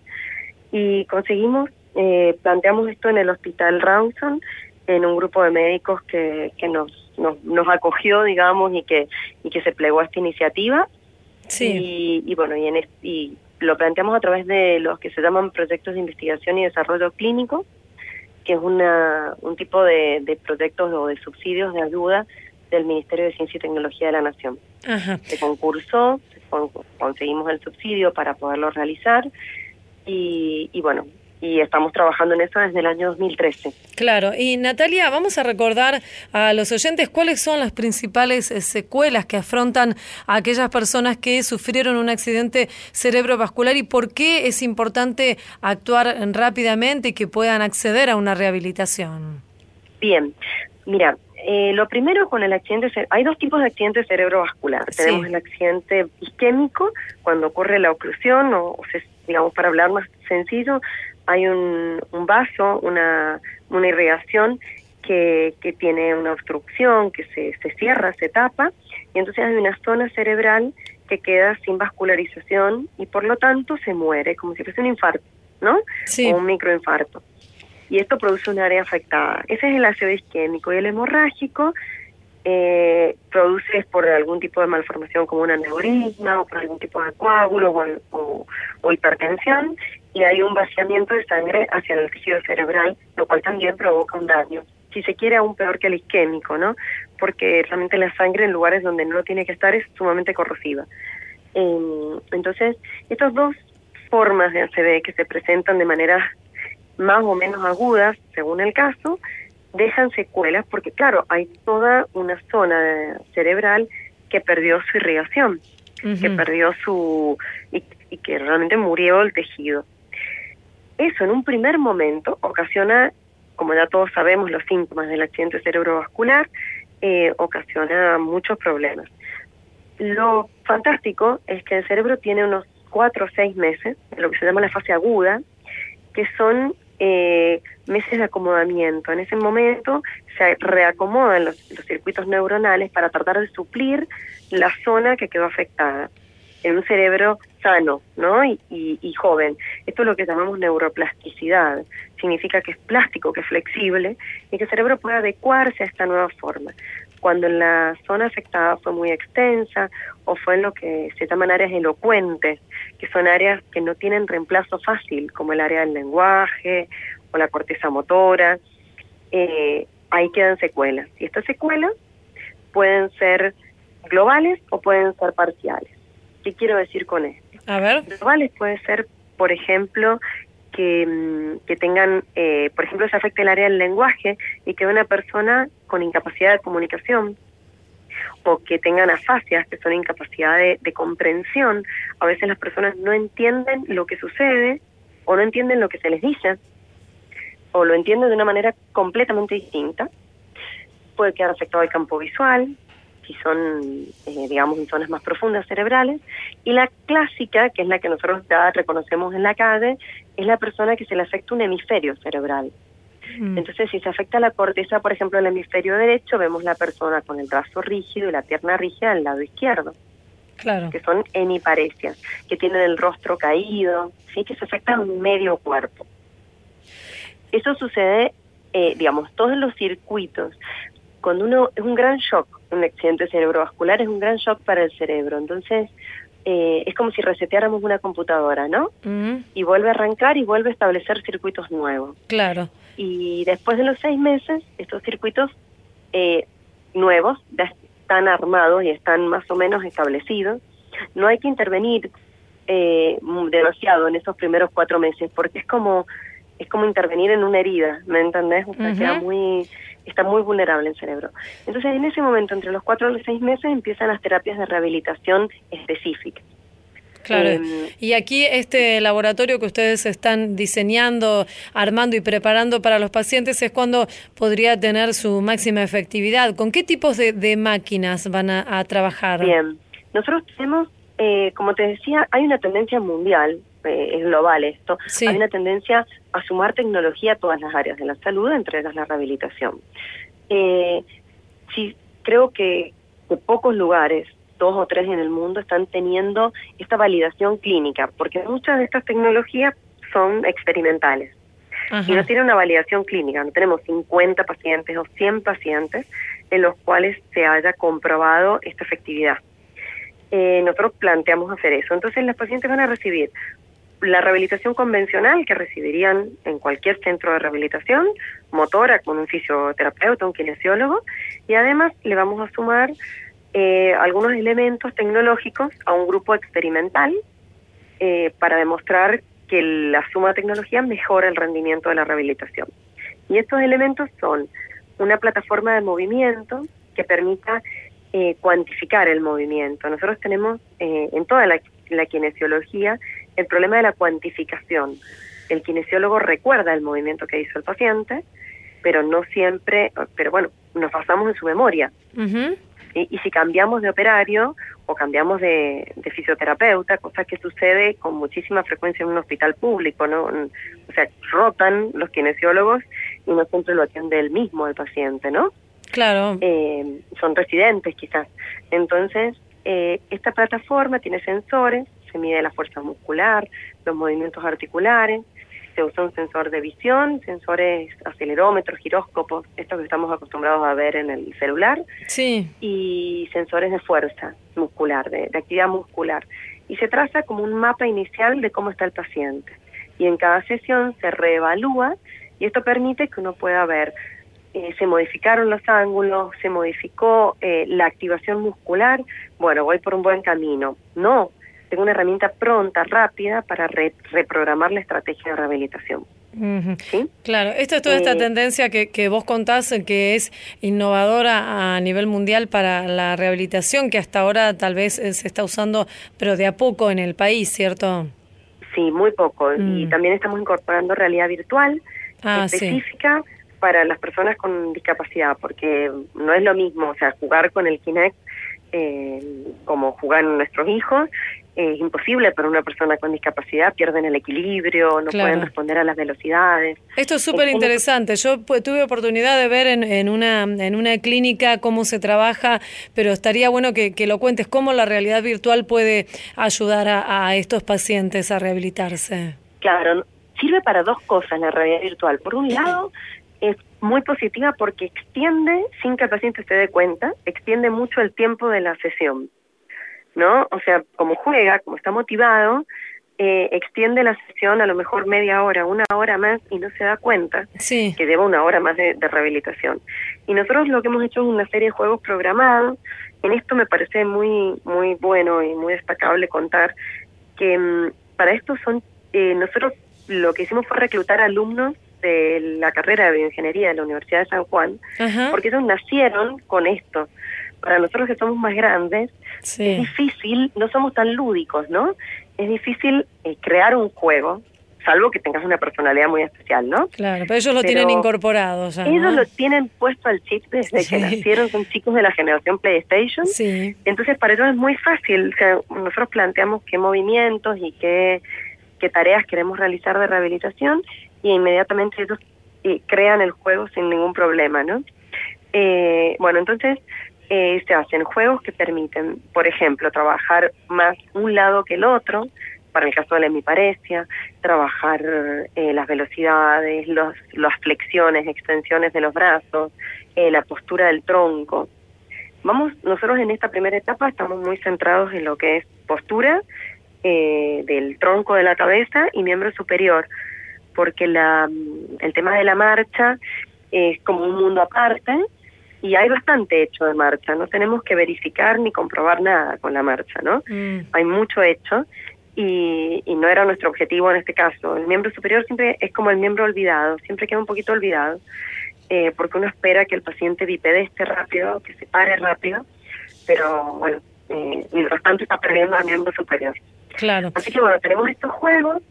[SPEAKER 5] y conseguimos, eh, planteamos esto en el Hospital Rawson, en un grupo de médicos que, que nos, nos, nos acogió, digamos, y que, y que se plegó a esta iniciativa.
[SPEAKER 2] Sí.
[SPEAKER 5] Y, y bueno, y, en y lo planteamos a través de los que se llaman proyectos de investigación y desarrollo clínico, que es una, un tipo de, de proyectos o de subsidios de ayuda del Ministerio de Ciencia y Tecnología de la Nación.
[SPEAKER 2] Ajá.
[SPEAKER 5] Se concursó, se conseguimos el subsidio para poderlo realizar y, y bueno, y estamos trabajando en eso desde el año 2013.
[SPEAKER 2] Claro, y Natalia, vamos a recordar a los oyentes cuáles son las principales eh, secuelas que afrontan a aquellas personas que sufrieron un accidente cerebrovascular y por qué es importante actuar rápidamente y que puedan acceder a una rehabilitación.
[SPEAKER 5] Bien, mira, eh, lo primero con el accidente, hay dos tipos de accidente cerebrovascular.
[SPEAKER 2] Sí.
[SPEAKER 5] Tenemos el accidente isquémico, cuando ocurre la oclusión, o, o se- digamos, para hablar más sencillo, hay un, un vaso, una, una irrigación que, que tiene una obstrucción, que se, se cierra, se tapa, y entonces hay una zona cerebral que queda sin vascularización y por lo tanto se muere, como si fuese un infarto, ¿no?
[SPEAKER 2] Sí.
[SPEAKER 5] O un microinfarto y esto produce un área afectada. Ese es el ácido isquémico y el hemorrágico eh, produce por algún tipo de malformación como un aneurisma o por algún tipo de coágulo o, hipertensión y hay un vaciamiento de sangre hacia el tejido cerebral, lo cual también provoca un daño. Si se quiere, aún peor que el isquémico, ¿no? Porque realmente la sangre en lugares donde no tiene que estar es sumamente corrosiva. Eh, entonces, estas dos formas de ACV que se presentan de manera más o menos agudas, según el caso, dejan secuelas porque, claro, hay toda una zona cerebral que perdió su irrigación, que perdió su... Y, y que realmente murió el tejido. Eso en un primer momento ocasiona, como ya todos sabemos, los síntomas del accidente cerebrovascular, eh, ocasiona muchos problemas. Lo fantástico es que el cerebro tiene unos cuatro o seis meses, lo que se llama la fase aguda, que son eh, meses de acomodamiento. En ese momento se reacomodan los, circuitos neuronales para tratar de suplir la zona que quedó afectada en un cerebro sano ¿no? y, y- y joven. Esto es lo que llamamos neuroplasticidad. Significa que es plástico, que es flexible y que el cerebro puede adecuarse a esta nueva forma. Cuando la zona afectada fue muy extensa o fue en lo que se llaman áreas elocuentes, que son áreas que no tienen reemplazo fácil, como el área del lenguaje o la corteza motora, eh, ahí quedan secuelas. Y estas secuelas pueden ser globales o pueden ser parciales. ¿Qué quiero decir con esto?
[SPEAKER 2] A ver.
[SPEAKER 5] Globales puede ser, por ejemplo, que, mm, que tengan, eh, por ejemplo, se afecte el área del lenguaje y que una persona con incapacidad de comunicación o que tengan afasias, que son incapacidad de, de comprensión. A veces las personas no entienden lo que sucede o no entienden lo que se les dice o lo entienden de una manera completamente distinta. Puede quedar afectado el campo visual, si son, eh, digamos, en zonas más profundas cerebrales. Y la clásica, que es la que nosotros ya reconocemos en la calle, es la persona que se le afecta un hemisferio cerebral.
[SPEAKER 2] Mm.
[SPEAKER 5] Entonces, si se afecta la corteza, por ejemplo, el hemisferio derecho, vemos la persona con el brazo rígido y la pierna rígida al lado izquierdo,
[SPEAKER 2] Claro.
[SPEAKER 5] que son hemiparesias, que tienen el rostro caído, sí, que se afectan medio cuerpo. Eso sucede, eh, digamos, todos los circuitos. Cuando uno es un gran shock, un accidente cerebrovascular es un gran shock para el cerebro. Entonces, eh, es como si reseteáramos una computadora, ¿no? Y vuelve a arrancar y vuelve a establecer circuitos nuevos
[SPEAKER 2] claro.
[SPEAKER 5] y después de los seis meses estos circuitos eh, nuevos ya están armados y están más o menos establecidos. No hay que intervenir eh, demasiado en esos primeros cuatro meses porque es como es como intervenir en una herida, ¿me entendés? O sea,
[SPEAKER 2] Ujú.
[SPEAKER 5] queda muy está muy vulnerable el cerebro. Entonces, en ese momento, entre los cuatro y los seis meses, empiezan las terapias de rehabilitación específicas.
[SPEAKER 2] Claro.
[SPEAKER 5] Em,
[SPEAKER 2] y aquí este laboratorio que ustedes están diseñando, armando y preparando para los pacientes es cuando podría tener su máxima efectividad. ¿Con qué tipos de, de máquinas van a, a trabajar?
[SPEAKER 5] Bien, nosotros tenemos, eh, como te decía, hay una tendencia mundial, eh, es global esto,
[SPEAKER 2] Sí.
[SPEAKER 5] hay una tendencia a sumar tecnología a todas las áreas de la salud, entre ellas la rehabilitación. Eh, sí, creo que, que pocos lugares, dos o tres en el mundo, están teniendo esta validación clínica, porque muchas de estas tecnologías son experimentales y no tiene una validación clínica. No tenemos 50 pacientes o 100 pacientes en los cuales se haya comprobado esta efectividad. Eh, nosotros planteamos hacer eso. Entonces, los pacientes van a recibir la rehabilitación convencional que recibirían en cualquier centro de rehabilitación, motora con un fisioterapeuta, un kinesiólogo, y además le vamos a sumar eh, algunos elementos tecnológicos a un grupo experimental eh, para demostrar que la suma de tecnología mejora el rendimiento de la rehabilitación. Y estos elementos son una plataforma de movimiento que permita eh, cuantificar el movimiento. Nosotros tenemos eh, en toda la, la kinesiología el problema de la cuantificación. El kinesiólogo recuerda el movimiento que hizo el paciente, pero no siempre, pero bueno, nos basamos en su memoria. Y, y si cambiamos de operario o cambiamos de, de fisioterapeuta, cosa que sucede con muchísima frecuencia en un hospital público, ¿no? O sea, rotan los kinesiólogos y no siempre lo atiende el mismo el paciente, ¿no?
[SPEAKER 2] Claro.
[SPEAKER 5] Eh, son residentes quizás. Entonces, eh, esta plataforma tiene sensores, se mide la fuerza muscular, los movimientos articulares, se usa un sensor de visión, sensores acelerómetros, giróscopos, estos que estamos acostumbrados a ver en el celular,
[SPEAKER 2] Sí.
[SPEAKER 5] y sensores de fuerza muscular, de, de actividad muscular. Y se traza como un mapa inicial de cómo está el paciente. Y en cada sesión se reevalúa y esto permite que uno pueda ver, eh, se modificaron los ángulos, se modificó eh, la activación muscular, bueno, voy por un buen camino. No, tengo una herramienta pronta, rápida, para re- reprogramar la estrategia de rehabilitación. ¿Sí?
[SPEAKER 2] Claro, esto es toda esta
[SPEAKER 5] Eh,
[SPEAKER 2] tendencia que, que vos contás eh, que es innovadora a nivel mundial para la rehabilitación, que hasta ahora tal vez eh, se está usando, pero de a poco en el país, ¿cierto?
[SPEAKER 5] Sí, muy poco. Y
[SPEAKER 2] Mm.
[SPEAKER 5] también estamos incorporando realidad virtual
[SPEAKER 2] Ah, sí.
[SPEAKER 5] Para las personas con discapacidad, porque no es lo mismo, o sea, jugar con el Kinect eh, como jugan nuestros hijos es imposible para una persona con discapacidad, pierden el equilibrio, no
[SPEAKER 2] Claro.
[SPEAKER 5] pueden responder a las velocidades.
[SPEAKER 2] Esto es súper interesante. Yo tuve oportunidad de ver en, en, una, en una clínica cómo se trabaja, pero estaría bueno que, que lo cuentes, cómo la realidad virtual puede ayudar a, a estos pacientes a rehabilitarse.
[SPEAKER 5] Claro, sirve para dos cosas la realidad virtual. Por un lado, muy positiva porque extiende, sin que el paciente se dé cuenta, extiende mucho el tiempo de la sesión. ¿No? O sea, como juega, como está motivado, eh, extiende la sesión a lo mejor media hora, una hora más y no se da cuenta
[SPEAKER 2] Sí.
[SPEAKER 5] que lleva una hora más de, de rehabilitación. Y nosotros lo que hemos hecho es una serie de juegos programados. En esto me parece muy muy bueno y muy destacable contar que mm, para esto son eh, nosotros lo que hicimos fue reclutar alumnos de la carrera de bioingeniería de la Universidad de San Juan,
[SPEAKER 2] Ajá.
[SPEAKER 5] porque ellos nacieron con esto. Para nosotros que somos más grandes, es difícil, no somos tan lúdicos, ¿no? Es difícil eh, crear un juego, salvo que tengas una personalidad muy especial, ¿no?
[SPEAKER 2] Claro, pero ellos lo
[SPEAKER 5] Pero
[SPEAKER 2] tienen incorporado.
[SPEAKER 5] Ellos
[SPEAKER 2] ¿no?
[SPEAKER 5] lo tienen puesto al chip desde
[SPEAKER 2] Sí.
[SPEAKER 5] que nacieron, son chicos de la generación PlayStation.
[SPEAKER 2] Sí.
[SPEAKER 5] Entonces para ellos es muy fácil, o sea, nosotros planteamos qué movimientos y qué, qué tareas queremos realizar de rehabilitación y inmediatamente ellos eh, crean el juego sin ningún problema, ¿no? Eh, bueno, entonces eh, se hacen juegos que permiten, por ejemplo, trabajar más un lado que el otro, para el caso de la hemiparesia, trabajar eh, las velocidades, los, las flexiones, extensiones de los brazos, eh, la postura del tronco. Vamos, nosotros en esta primera etapa estamos muy centrados en lo que es postura eh, del tronco de la cabeza y miembro superior, porque la, el tema de la marcha es como un mundo aparte y hay bastante hecho de marcha, no tenemos que verificar ni comprobar nada con la marcha, ¿no?
[SPEAKER 2] Mm.
[SPEAKER 5] Hay mucho hecho y, y no era nuestro objetivo en este caso. El miembro superior siempre es como el miembro olvidado, siempre queda un poquito olvidado, eh, porque uno espera que el paciente bipedeste rápido, que se pare rápido, pero bueno, eh, mientras tanto está perdiendo al miembro superior.
[SPEAKER 2] Claro.
[SPEAKER 5] Así que bueno, tenemos estos juegos.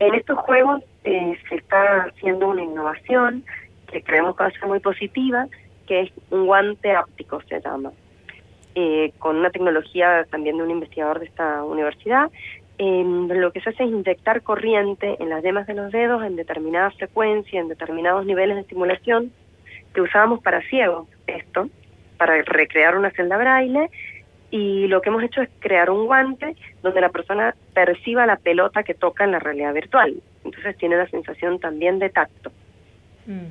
[SPEAKER 5] En estos juegos eh, se está haciendo una innovación que creemos que va a ser muy positiva, que es un guante áptico, se llama, eh, con una tecnología también de un investigador de esta universidad. Eh, lo que se hace es inyectar corriente en las yemas de los dedos en determinada frecuencia, en determinados niveles de estimulación, que usábamos para ciegos, esto, para recrear una celda braille, y lo que hemos hecho es crear un guante donde la persona perciba la pelota que toca en la realidad virtual. Entonces tiene la sensación también de tacto.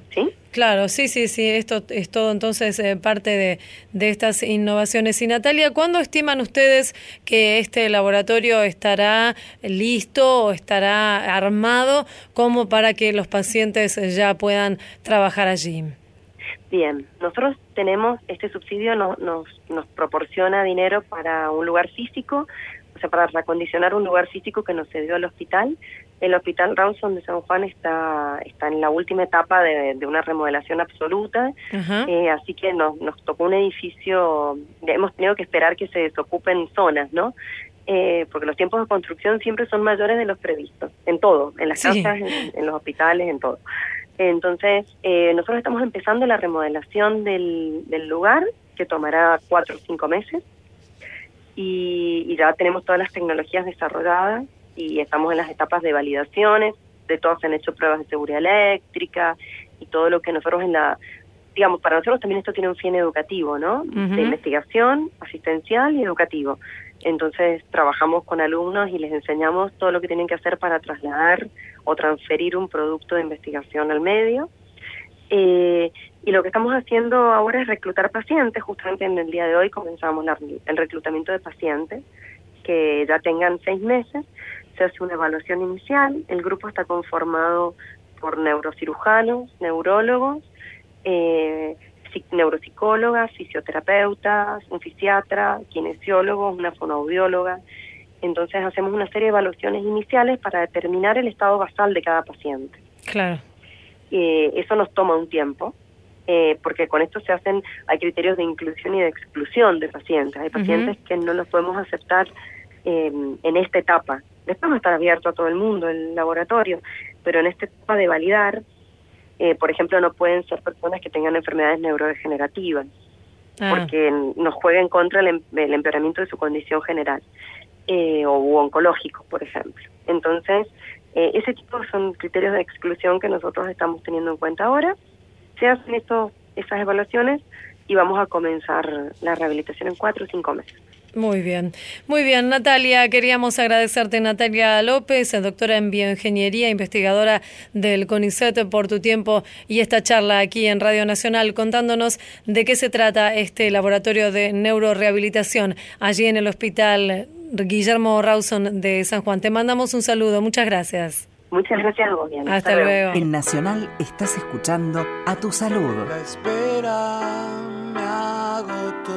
[SPEAKER 5] ¿Sí?
[SPEAKER 2] Claro, sí, sí, sí, esto es todo entonces eh, parte de, de estas innovaciones. Y Natalia, ¿cuándo estiman ustedes que este laboratorio estará listo o estará armado como para que los pacientes ya puedan trabajar allí?
[SPEAKER 5] Bien, nosotros tenemos, este subsidio no- nos, nos proporciona dinero para un lugar físico, o sea, para reacondicionar un lugar físico que nos cedió el hospital. El hospital Rawson de San Juan está, está en la última etapa de, de una remodelación absoluta, eh, así que nos, nos tocó un edificio, hemos tenido que esperar que se desocupen zonas, ¿no? Eh, porque los tiempos de construcción siempre son mayores de los previstos, en todo, en las
[SPEAKER 2] Sí.
[SPEAKER 5] casas, en, en los hospitales, en todo. Entonces, eh, nosotros estamos empezando la remodelación del, del lugar, que tomará cuatro o cinco meses, y, y ya tenemos todas las tecnologías desarrolladas y estamos en las etapas de validaciones, de todas se han hecho pruebas de seguridad eléctrica y todo lo que nosotros en la, digamos, para nosotros también esto tiene un fin educativo, ¿no? De investigación, asistencial y educativo. Entonces trabajamos con alumnos y les enseñamos todo lo que tienen que hacer para trasladar o transferir un producto de investigación al medio. Eh, y lo que estamos haciendo ahora es reclutar pacientes. Justamente en el día de hoy comenzamos la- el reclutamiento de pacientes que ya tengan seis meses. Se hace una evaluación inicial. El grupo está conformado por neurocirujanos, neurólogos, eh, neuropsicólogas, fisioterapeutas, un fisiatra, kinesiólogos, una fonoaudióloga. Entonces hacemos una serie de evaluaciones iniciales para determinar el estado basal de cada paciente.
[SPEAKER 2] Claro.
[SPEAKER 5] Eh, eso nos toma un tiempo, eh, porque con esto se hacen, hay criterios de inclusión y de exclusión de pacientes. Hay pacientes que no los podemos aceptar eh, en esta etapa. Después va a estar abierto a todo el mundo el laboratorio, pero en esta etapa de validar, eh, por ejemplo, no pueden ser personas que tengan enfermedades neurodegenerativas,
[SPEAKER 2] Ah,
[SPEAKER 5] porque nos juega en contra el, em- el empeoramiento de su condición general, eh, o oncológico, por ejemplo. Entonces, eh, ese tipo son criterios de exclusión que nosotros estamos teniendo en cuenta ahora. Se hacen estos, esas evaluaciones y vamos a comenzar la rehabilitación en cuatro o cinco meses.
[SPEAKER 2] Muy bien, muy bien, Natalia. Queríamos agradecerte, Natalia López, doctora en bioingeniería, investigadora del CONICET, por tu tiempo y esta charla aquí en Radio Nacional, contándonos de qué se trata este laboratorio de neurorehabilitación allí en el Hospital Guillermo Rawson de San Juan. Te mandamos un saludo, muchas gracias.
[SPEAKER 5] Muchas gracias a vos, Diana.
[SPEAKER 2] Hasta luego.
[SPEAKER 7] En Nacional estás escuchando A Tu Salud.
[SPEAKER 12] La espera me agotó.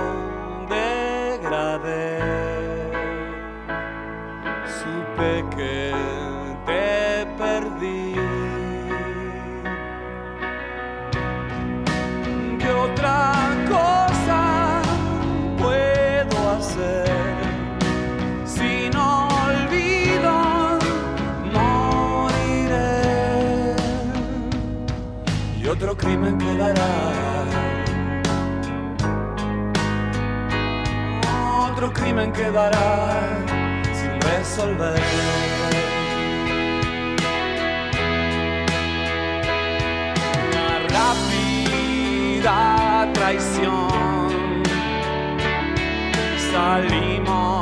[SPEAKER 12] crimen quedará. Otro crimen quedará sin resolver. Traición. Salimos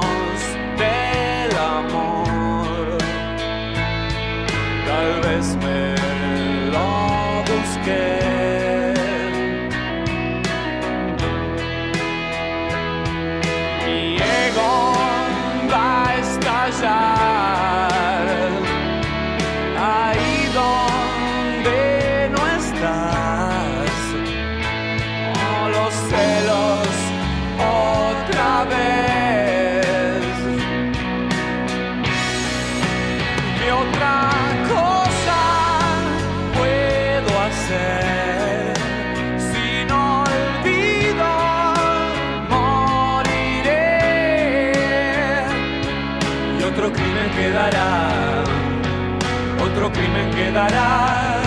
[SPEAKER 12] quedará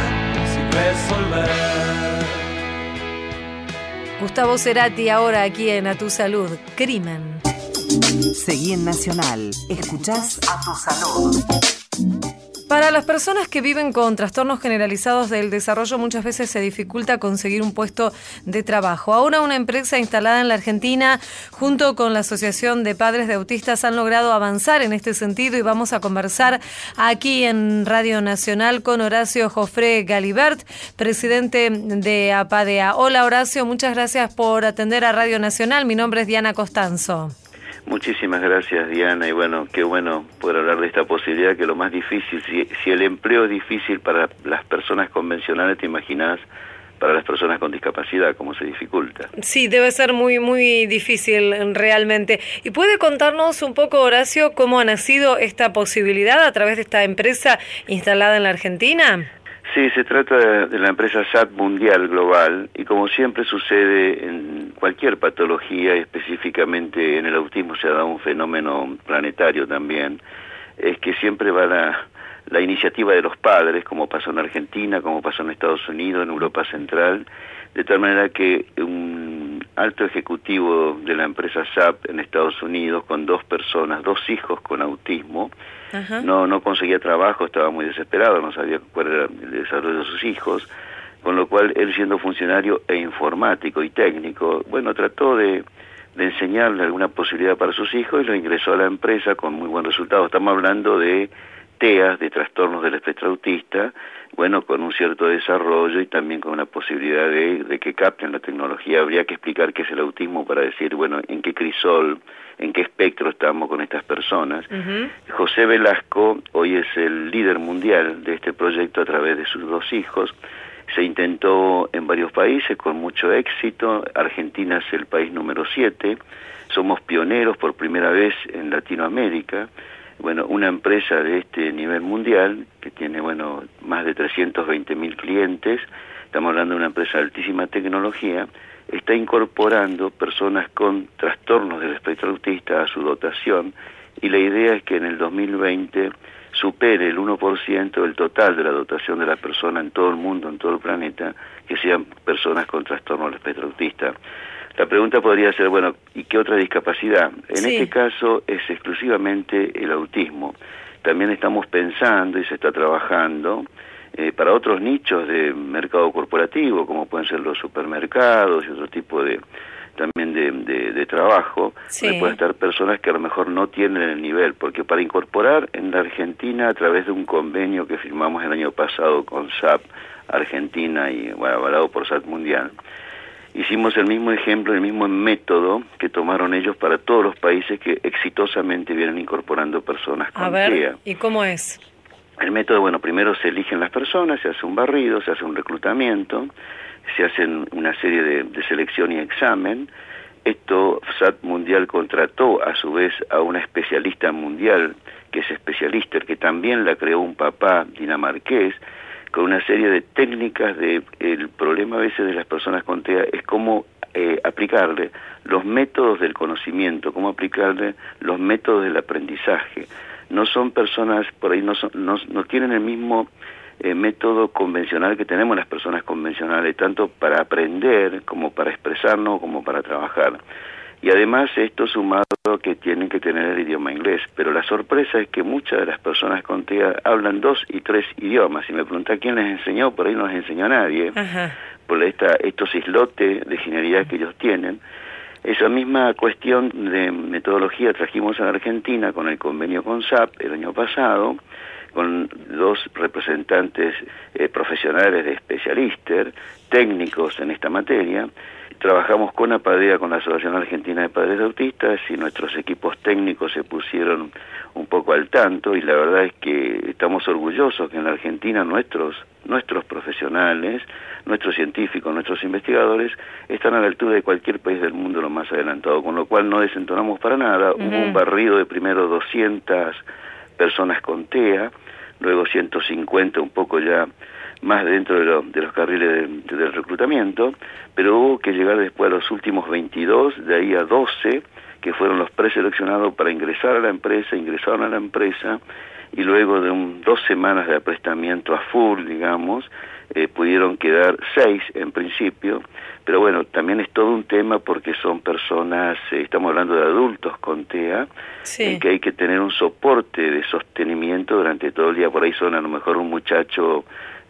[SPEAKER 12] sin resolver.
[SPEAKER 2] Gustavo Cerati ahora aquí en A Tu Salud. Crimen.
[SPEAKER 7] Seguí en Nacional. Escuchás a tu salud.
[SPEAKER 2] Para las personas que viven con trastornos generalizados del desarrollo muchas veces se dificulta conseguir un puesto de trabajo. Ahora una empresa instalada en la Argentina junto con la Asociación de Padres de Autistas han logrado avanzar en este sentido y vamos a conversar aquí en Radio Nacional con Horacio Jofré Galibert, presidente de APADEA. Hola Horacio, muchas gracias por atender a Radio Nacional. Mi nombre es Diana Costanzo.
[SPEAKER 6] Muchísimas gracias Diana y bueno, qué bueno poder hablar de esta posibilidad que lo más difícil, si, si el empleo es difícil para las personas convencionales, te imaginas para las personas con discapacidad, cómo se dificulta.
[SPEAKER 2] Sí, debe ser muy, muy difícil realmente. ¿Y puede contarnos un poco, Horacio, cómo ha nacido esta posibilidad a través de esta empresa instalada en la Argentina?
[SPEAKER 6] Sí, se trata de la empresa SAT Mundial Global y como siempre sucede en cualquier patología, específicamente en el autismo se ha dado un fenómeno planetario también, es que siempre va la, la iniciativa de los padres, como pasó en Argentina, como pasó en Estados Unidos, en Europa Central, de tal manera que un alto ejecutivo de la empresa SAP en Estados Unidos, con dos personas, dos hijos con autismo, no no conseguía trabajo, estaba muy desesperado, no sabía cuál era el desarrollo de sus hijos, con lo cual él siendo funcionario e informático y técnico, bueno, trató de, de enseñarle alguna posibilidad para sus hijos y lo ingresó a la empresa con muy buen resultado. Estamos hablando de TEAS, de trastornos del espectro autista, bueno, con un cierto desarrollo y también con una posibilidad de, de, que capten la tecnología. Habría que explicar qué es el autismo para decir, bueno, en qué crisol, en qué espectro estamos con estas personas. Uh -huh. José Velasco hoy es el líder mundial de este proyecto a través de sus dos hijos. Se intentó en varios países con mucho éxito. Argentina es el país número siete. Somos pioneros por primera vez en Latinoamérica bueno, una empresa de este nivel mundial, que tiene, bueno, más de 320 mil clientes, estamos hablando de una empresa de altísima tecnología, está incorporando personas con trastornos del espectro autista a su dotación y la idea es que en el 2020 supere el 1% del total de la dotación de la persona en todo el mundo, en todo el planeta, que sean personas con trastorno del espectro autista. La pregunta podría ser, bueno, ¿y qué otra discapacidad? En sí. este caso es exclusivamente el autismo. También estamos pensando y se está trabajando eh, para otros nichos de mercado corporativo, como pueden ser los supermercados y otro tipo de también de, de, de trabajo, sí. pueden estar personas que a lo mejor no tienen el nivel, porque para incorporar en la Argentina a través de un convenio que firmamos el año pasado con SAP Argentina y bueno, avalado por SAP Mundial, hicimos el mismo ejemplo, el mismo método que tomaron ellos para todos los países que exitosamente vienen incorporando personas con
[SPEAKER 2] A ver,
[SPEAKER 6] TEA.
[SPEAKER 2] ¿y cómo es?
[SPEAKER 6] El método, bueno, primero se eligen las personas, se hace un barrido, se hace un reclutamiento, se hacen una serie de, selección y examen. Esto SAT Mundial contrató a su vez a una especialista mundial, que es especialista, que también la creó un papá dinamarqués, con una serie de técnicas de el problema a veces de las personas con TEA es cómo eh, aplicarle los métodos del conocimiento, cómo aplicarle los métodos del aprendizaje. No son personas, por ahí no, son, no, no tienen el mismo eh, método convencional que tenemos las personas convencionales, tanto para aprender como para expresarnos como para trabajar. Y además esto sumado que tienen que tener el idioma inglés. Pero la sorpresa es que muchas de las personas con TEA hablan dos y tres idiomas. Y me pregunta quién les enseñó, por ahí no les enseñó a nadie.
[SPEAKER 2] Ajá.
[SPEAKER 6] Por esta, estos islotes de genialidad que ellos tienen. Esa misma cuestión de metodología trajimos a Argentina con el convenio con SAP el año pasado, con dos representantes eh, profesionales de especialistas, técnicos en esta materia, trabajamos con APADEA, con la Asociación Argentina de Padres de Autistas, y nuestros equipos técnicos se pusieron un poco al tanto, y la verdad es que estamos orgullosos que en la Argentina nuestros, nuestros profesionales, nuestros científicos, nuestros investigadores, están a la altura de cualquier país del mundo lo más adelantado, con lo cual no desentonamos para nada. Uh -huh. Hubo un barrido de primero 200 personas con TEA, luego 150 un poco ya más dentro de, lo, de los carriles de, de, del reclutamiento, pero hubo que llegar después a los últimos 22, de ahí a 12, que fueron los preseleccionados para ingresar a la empresa, ingresaron a la empresa, y luego de un, dos semanas de aprestamiento a full, digamos, eh, pudieron quedar seis en principio, pero bueno, también es todo un tema porque son personas, eh, estamos hablando de adultos con TEA, en que hay que tener un soporte de sostenimiento durante todo el día, por ahí son a lo mejor un muchacho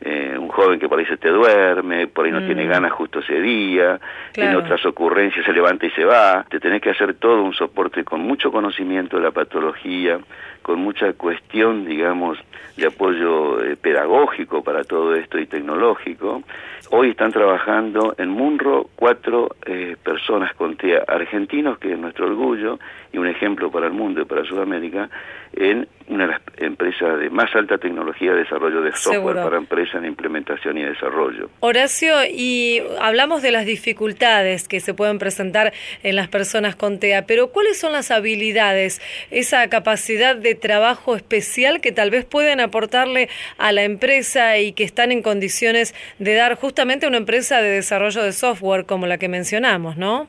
[SPEAKER 6] eh, un joven que por ahí se te duerme, por ahí no tiene
[SPEAKER 2] Mm.
[SPEAKER 6] ganas justo ese día, en otras ocurrencias se levanta y se va, te tenés que hacer todo un soporte con mucho conocimiento de la patología, con mucha cuestión, digamos, de apoyo eh, pedagógico para todo esto y tecnológico. Hoy están trabajando en Munro cuatro eh, personas con TEA argentinos, que es nuestro orgullo y un ejemplo para el mundo y para Sudamérica, en una de las empresas de más alta tecnología de desarrollo de software
[SPEAKER 2] Seguro.
[SPEAKER 6] para empresas en implementación y desarrollo.
[SPEAKER 2] Horacio, y hablamos de las dificultades que se pueden presentar en las personas con TEA, pero ¿cuáles son las habilidades, esa capacidad de trabajo especial que tal vez pueden aportarle a la empresa y que están en condiciones de dar justamente a una empresa de desarrollo de software como la que mencionamos, ¿no?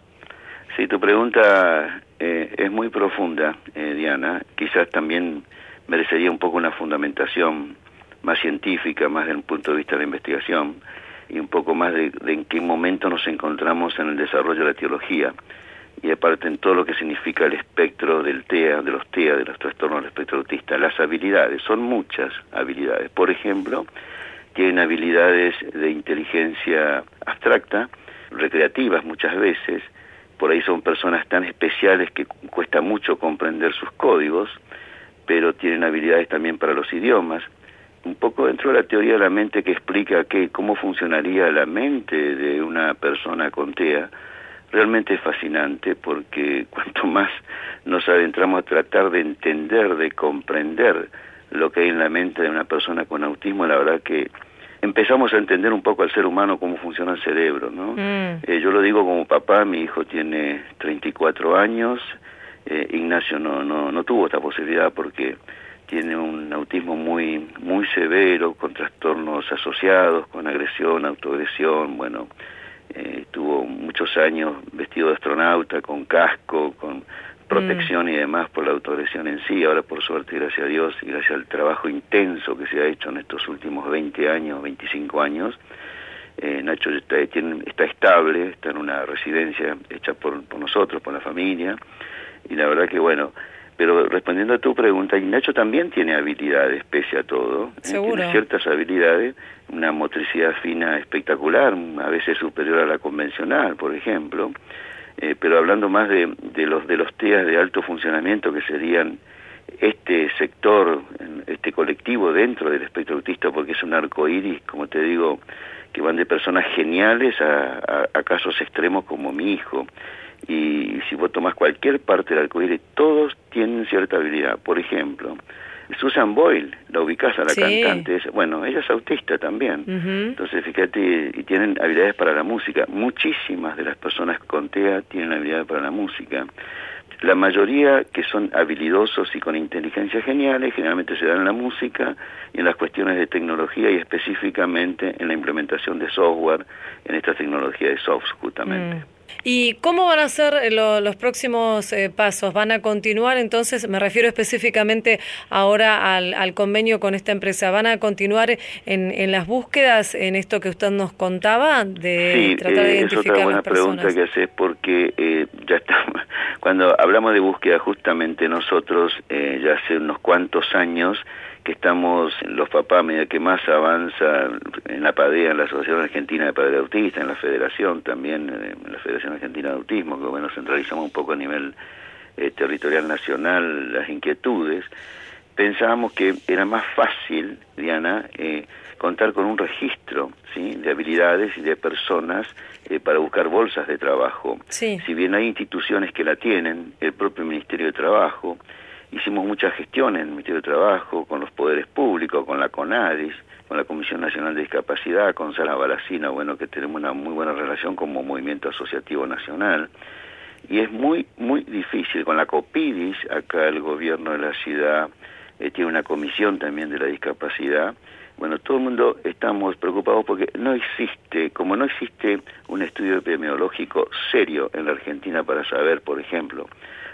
[SPEAKER 6] Sí, tu pregunta eh, es muy profunda, eh, Diana. Quizás también merecería un poco una fundamentación más científica, más desde un punto de vista de la investigación y un poco más de, de en qué momento nos encontramos en el desarrollo de la teología y aparte en todo lo que significa el espectro del TEA, de los TEA, de los trastornos del espectro autista. Las habilidades, son muchas habilidades. Por ejemplo, tienen habilidades de inteligencia abstracta, recreativas muchas veces, por ahí son personas tan especiales que cuesta mucho comprender sus códigos, pero tienen habilidades también para los idiomas. Un poco dentro de la teoría de la mente que explica que, cómo funcionaría la mente de una persona con TEA, realmente es fascinante porque cuanto más nos adentramos a tratar de entender, de comprender lo que hay en la mente de una persona con autismo, la verdad que empezamos a entender un poco al ser humano cómo funciona el cerebro, ¿no? Eh, yo lo digo como papá, mi hijo tiene 34 años, eh, Ignacio no, no, no tuvo esta posibilidad porque tiene un autismo muy, muy severo, con trastornos asociados, con agresión, autoagresión, bueno, eh, estuvo muchos años vestido de astronauta, con casco, con protección y demás por la autoagresión en sí. Ahora, por suerte, gracias a Dios y gracias al trabajo intenso que se ha hecho en estos últimos 20 años, 25 años, eh, Nacho está, está estable, está en una residencia hecha por, por nosotros, por la familia, y la verdad que bueno, pero respondiendo a tu pregunta, y Nacho también tiene habilidades, pese a todo, ¿eh?
[SPEAKER 2] Seguro.
[SPEAKER 6] tiene ciertas habilidades, una motricidad fina espectacular, a veces superior a la convencional, por ejemplo, eh, pero hablando más de, de los de los TEAs de alto funcionamiento que serían este sector, este colectivo dentro del espectro autista, porque es un arco iris, como te digo, que van de personas geniales a, a- a casos extremos como mi hijo. Y si vos tomás cualquier parte del arco iris, todos tienen cierta habilidad. Por ejemplo, Susan Boyle, la ubicás a la
[SPEAKER 2] Sí.
[SPEAKER 6] cantante, bueno, ella es autista también. Entonces, fíjate, y tienen habilidades para la música. Muchísimas de las personas con TEA tienen habilidades para la música. La mayoría que son habilidosos y con inteligencia geniales generalmente se dan en la música y en las cuestiones de tecnología y específicamente en la implementación de software en esta tecnología de soft justamente.
[SPEAKER 2] Mm. ¿Y cómo van a ser eh, lo- los próximos eh, pasos? ¿Van a continuar entonces? Me refiero específicamente ahora al, al convenio con esta empresa. ¿Van a continuar en, en las búsquedas, en esto que usted nos contaba, de
[SPEAKER 6] Sí,
[SPEAKER 2] tratar de
[SPEAKER 6] eh, es otra
[SPEAKER 2] identificar
[SPEAKER 6] buena
[SPEAKER 2] las personas?
[SPEAKER 6] pregunta que haces porque eh, ya estamos, cuando hablamos de búsqueda justamente nosotros eh, ya hace unos cuantos años que estamos, los papás, a medida que más avanza en la PADEA, en la Asociación Argentina de Padres Autistas, en la Federación también, eh, en la Federación Argentina de Autismo, que bueno, centralizamos un poco a nivel eh, territorial nacional las inquietudes, pensábamos que era más fácil, Diana, eh, contar con un registro ¿sí? de habilidades y de personas eh, para buscar bolsas de trabajo.
[SPEAKER 2] Sí.
[SPEAKER 6] Si bien hay instituciones que la tienen, el propio Ministerio de Trabajo, hicimos muchas gestiones en el Ministerio de Trabajo, con los poderes públicos, con la CONADIS, con la Comisión Nacional de Discapacidad, con Sara Balacina, bueno, que tenemos una muy buena relación como movimiento asociativo nacional. Y es muy, muy difícil. Con la COPIDIS, acá el gobierno de la ciudad eh, tiene una comisión también de la discapacidad. Bueno, todo el mundo estamos preocupados porque no existe, como no existe un estudio epidemiológico serio en la Argentina para saber, por ejemplo,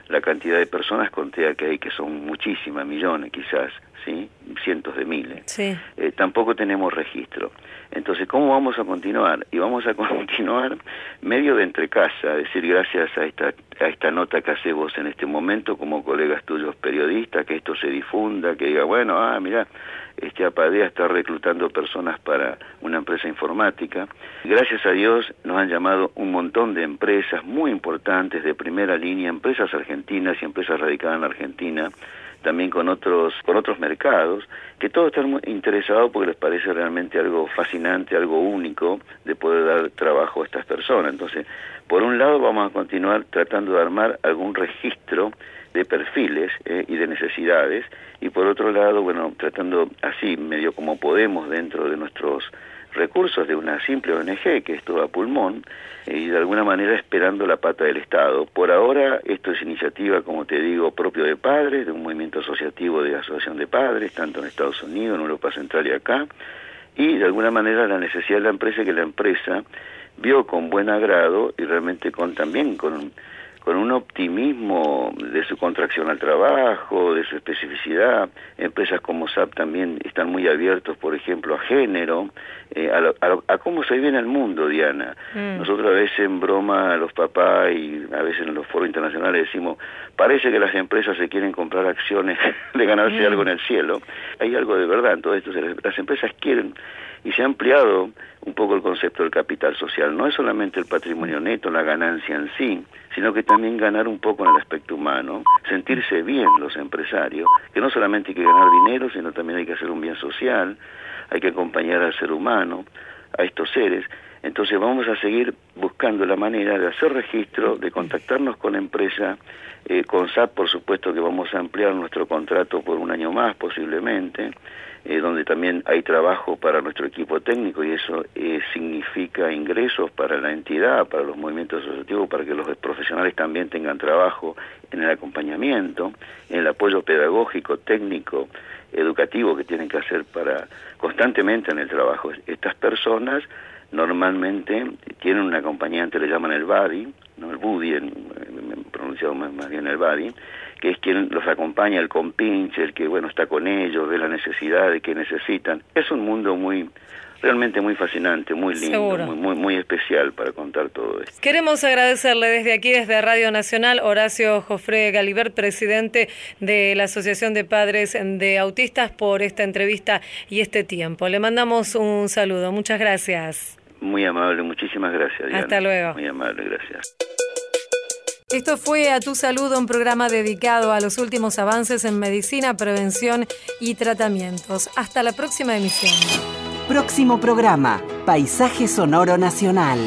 [SPEAKER 6] la cantidad de personas con TEA que hay, que son muchísimas, millones quizás, ¿sí? cientos de miles.
[SPEAKER 2] Sí.
[SPEAKER 6] Eh, tampoco tenemos registro. Entonces, ¿cómo vamos a continuar? Y vamos a continuar medio de entre casa, es decir, gracias a esta, a esta nota que haces vos en este momento como colegas tuyos periodistas, que esto se difunda, que diga, bueno, ah, mira, este Apadea está reclutando personas para una empresa informática. Gracias a Dios nos han llamado un montón de empresas muy importantes de primera línea, empresas argentinas y empresas radicadas en Argentina, también con otros con otros mercados, que todos están muy interesados porque les parece realmente algo fascinante, algo único de poder dar trabajo a estas personas. Entonces, por un lado vamos a continuar tratando de armar algún registro de perfiles eh, y de necesidades y por otro lado, bueno, tratando así medio como podemos dentro de nuestros recursos de una simple ONG que es todo a pulmón y de alguna manera esperando la pata del Estado. Por ahora esto es iniciativa, como te digo, propio de padres, de un movimiento asociativo de asociación de padres, tanto en Estados Unidos, en Europa Central y acá, y de alguna manera la necesidad de la empresa que la empresa vio con buen agrado y realmente con también con con un optimismo de su contracción al trabajo, de su especificidad. Empresas como SAP también están muy abiertos, por ejemplo, a género, eh, a, lo- a lo- a cómo se vive en el mundo, Diana.
[SPEAKER 13] Mm.
[SPEAKER 6] Nosotros a veces en broma a los papás y a veces en los foros internacionales decimos, parece que las empresas se quieren comprar acciones de ganarse
[SPEAKER 13] Mm.
[SPEAKER 6] algo en el cielo. Hay algo de verdad en todo esto. Las empresas quieren y se ha ampliado un poco el concepto del capital social. No es solamente el patrimonio neto, la ganancia en sí, sino que también ganar un poco en el aspecto humano, sentirse bien los empresarios, que no solamente hay que ganar dinero, sino también hay que hacer un bien social, hay que acompañar al ser humano, a estos seres. Entonces vamos a seguir buscando la manera de hacer registro, de contactarnos con la empresa, eh, con SAP por supuesto que vamos a ampliar nuestro contrato por un año más posiblemente, eh, donde también hay trabajo para nuestro equipo técnico y eso eh, significa ingresos para la entidad, para los movimientos asociativos, para que los profesionales también tengan trabajo en el acompañamiento, en el apoyo pedagógico, técnico, educativo que tienen que hacer para constantemente en el trabajo. Estas personas normalmente tienen un acompañante, le llaman el buddy, no el buddy, pronunciado más, más bien el buddy, que es quien los acompaña, el compinche, el que bueno está con ellos, ve la necesidad de que necesitan. Es un mundo muy, realmente muy fascinante, muy lindo, muy, muy, muy especial para contar todo esto.
[SPEAKER 2] Queremos agradecerle desde aquí, desde Radio Nacional, Horacio Jofre Galibert, presidente de la Asociación de Padres de Autistas, por esta entrevista y este tiempo. Le mandamos un saludo. Muchas gracias.
[SPEAKER 6] Muy amable, muchísimas gracias. Diana.
[SPEAKER 2] Hasta luego.
[SPEAKER 6] Muy amable, gracias.
[SPEAKER 2] Esto fue A Tu Salud, un programa dedicado a los últimos avances en medicina, prevención y tratamientos. Hasta la próxima emisión.
[SPEAKER 7] Próximo programa, Paisaje Sonoro Nacional.